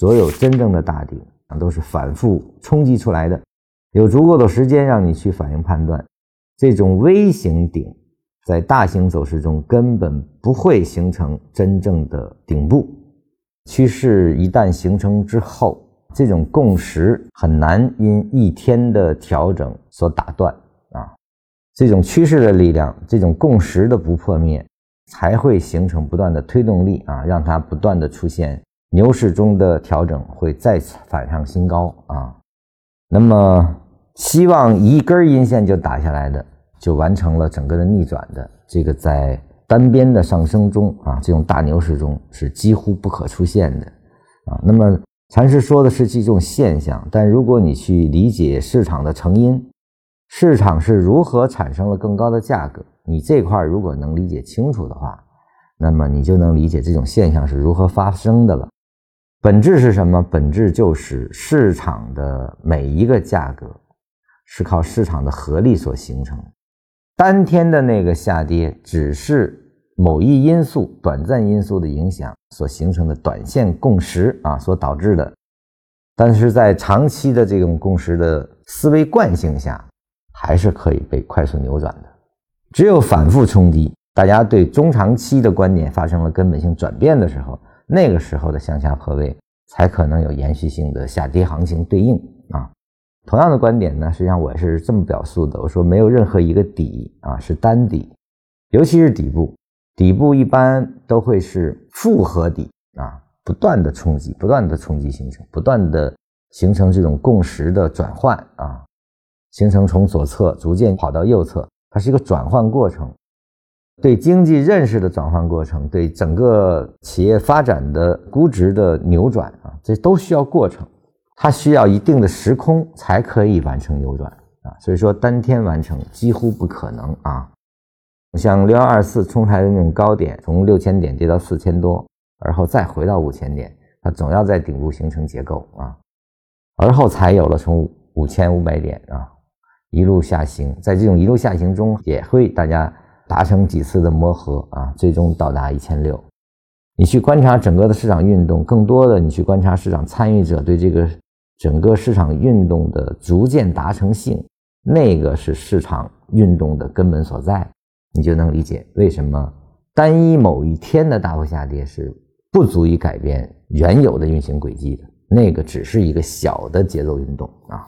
所有真正的大顶，都是反复冲击出来的，有足够的时间让你去反应判断。这种微型顶在大型走势中根本不会形成真正的顶部。趋势一旦形成之后，这种共识很难因一天的调整所打断啊。这种趋势的力量，这种共识的不破灭，才会形成不断的推动力啊，让它不断的出现牛市中的调整会再次反上新高啊。那么，希望一根阴线就打下来的，就完成了整个的逆转的这个在单边的上升中啊，这种大牛市中是几乎不可出现的啊。那么，禅师说的是这种现象，但如果你去理解市场的成因。市场是如何产生了更高的价格？你这块如果能理解清楚的话，那么你就能理解这种现象是如何发生的了。本质是什么？本质就是市场的每一个价格是靠市场的合力所形成。当天的那个下跌只是某一因素、短暂因素的影响所形成的短线共识啊所导致的，但是在长期的这种共识的思维惯性下。还是可以被快速扭转的，只有反复冲击，大家对中长期的观点发生了根本性转变的时候，那个时候的向下破位才可能有延续性的下跌行情对应啊。同样的观点呢，实际上我是这么表述的，我说没有任何一个底啊是单底，尤其是底部，底部一般都会是复合底啊，不断的冲击，不断的冲击形成，不断的形成这种共识的转换啊。形成从左侧逐渐跑到右侧，它是一个转换过程，对经济认识的转换过程，对整个企业发展的估值的扭转啊，这都需要过程，它需要一定的时空才可以完成扭转啊，所以说当天完成几乎不可能啊。像六幺二四冲台的那种高点，从六千点跌到四千多，而后再回到五千点，它总要在顶部形成结构啊，而后才有了从五千五百点啊。一路下行，在这种一路下行中，也会大家达成几次的磨合啊，最终到达一千六。你去观察整个的市场运动，更多的你去观察市场参与者对这个整个市场运动的逐渐达成性，那个是市场运动的根本所在，你就能理解为什么单一某一天的大幅下跌是不足以改变原有的运行轨迹的，那个只是一个小的节奏运动啊。